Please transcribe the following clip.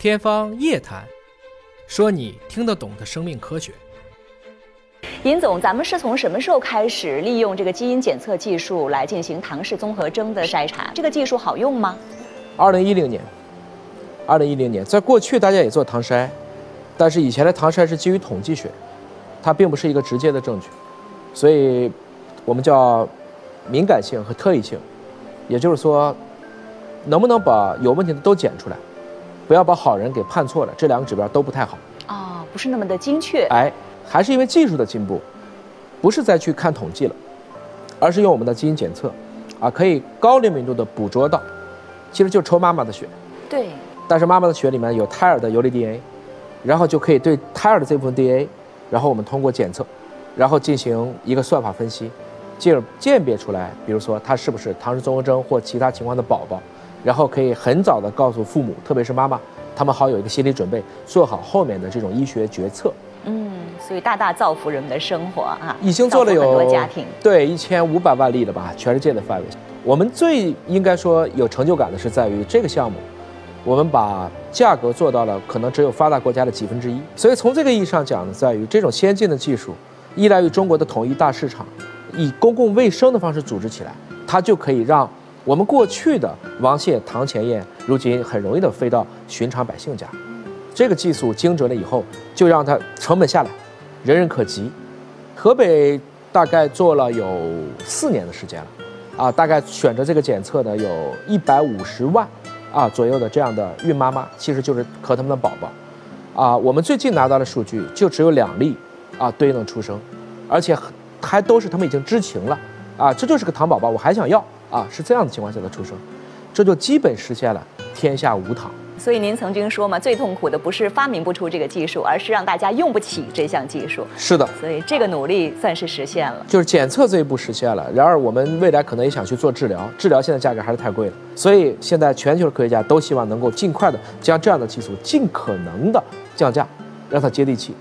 天方夜谭，说你听得懂的生命科学。尹总，咱们是从什么时候开始利用这个基因检测技术来进行唐氏综合征的筛查？这个技术好用吗？二零一零年，二零一零年，在过去大家也做唐筛，但是以前的唐筛是基于统计学，它并不是一个直接的证据，所以我们叫敏感性和特异性，也就是说，能不能把有问题的都检出来，不要把好人给判错了，这两个指标都不太好。哦，不是那么的精确。哎。还是因为技术的进步，不是再去看统计了，而是用我们的基因检测，啊，可以高灵敏度的捕捉到，其实就抽妈妈的血，对，但是妈妈的血里面有胎儿的游离 DNA，然后就可以对胎儿的这部分 DNA，然后我们通过检测，然后进行一个算法分析，进而鉴别出来，比如说他是不是唐氏综合征或其他情况的宝宝，然后可以很早的告诉父母，特别是妈妈，他们好有一个心理准备，做好后面的这种医学决策。嗯，所以大大造福人们的生活啊！已经做了有很多家庭，对一千五百万例了吧？全世界的范围。我们最应该说有成就感的是在于这个项目，我们把价格做到了可能只有发达国家的几分之一。所以从这个意义上讲呢，在于这种先进的技术依赖于中国的统一大市场，以公共卫生的方式组织起来，它就可以让我们过去的王谢、堂前燕，如今很容易的飞到寻常百姓家。这个技术精准了以后，就让它成本下来，人人可及。河北大概做了有四年的时间了，啊，大概选择这个检测的有一百五十万啊左右的这样的孕妈妈，其实就是和他们的宝宝。啊，我们最近拿到的数据就只有两例啊对应的出生，而且还都是他们已经知情了啊，这就是个糖宝宝，我还想要啊，是这样的情况下的出生，这就基本实现了天下无糖。所以您曾经说嘛，最痛苦的不是发明不出这个技术，而是让大家用不起这项技术。是的，所以这个努力算是实现了，就是检测这一步实现了。然而我们未来可能也想去做治疗，治疗现在价格还是太贵了。所以现在全球的科学家都希望能够尽快的将这样的技术尽可能的降价，让它接地气。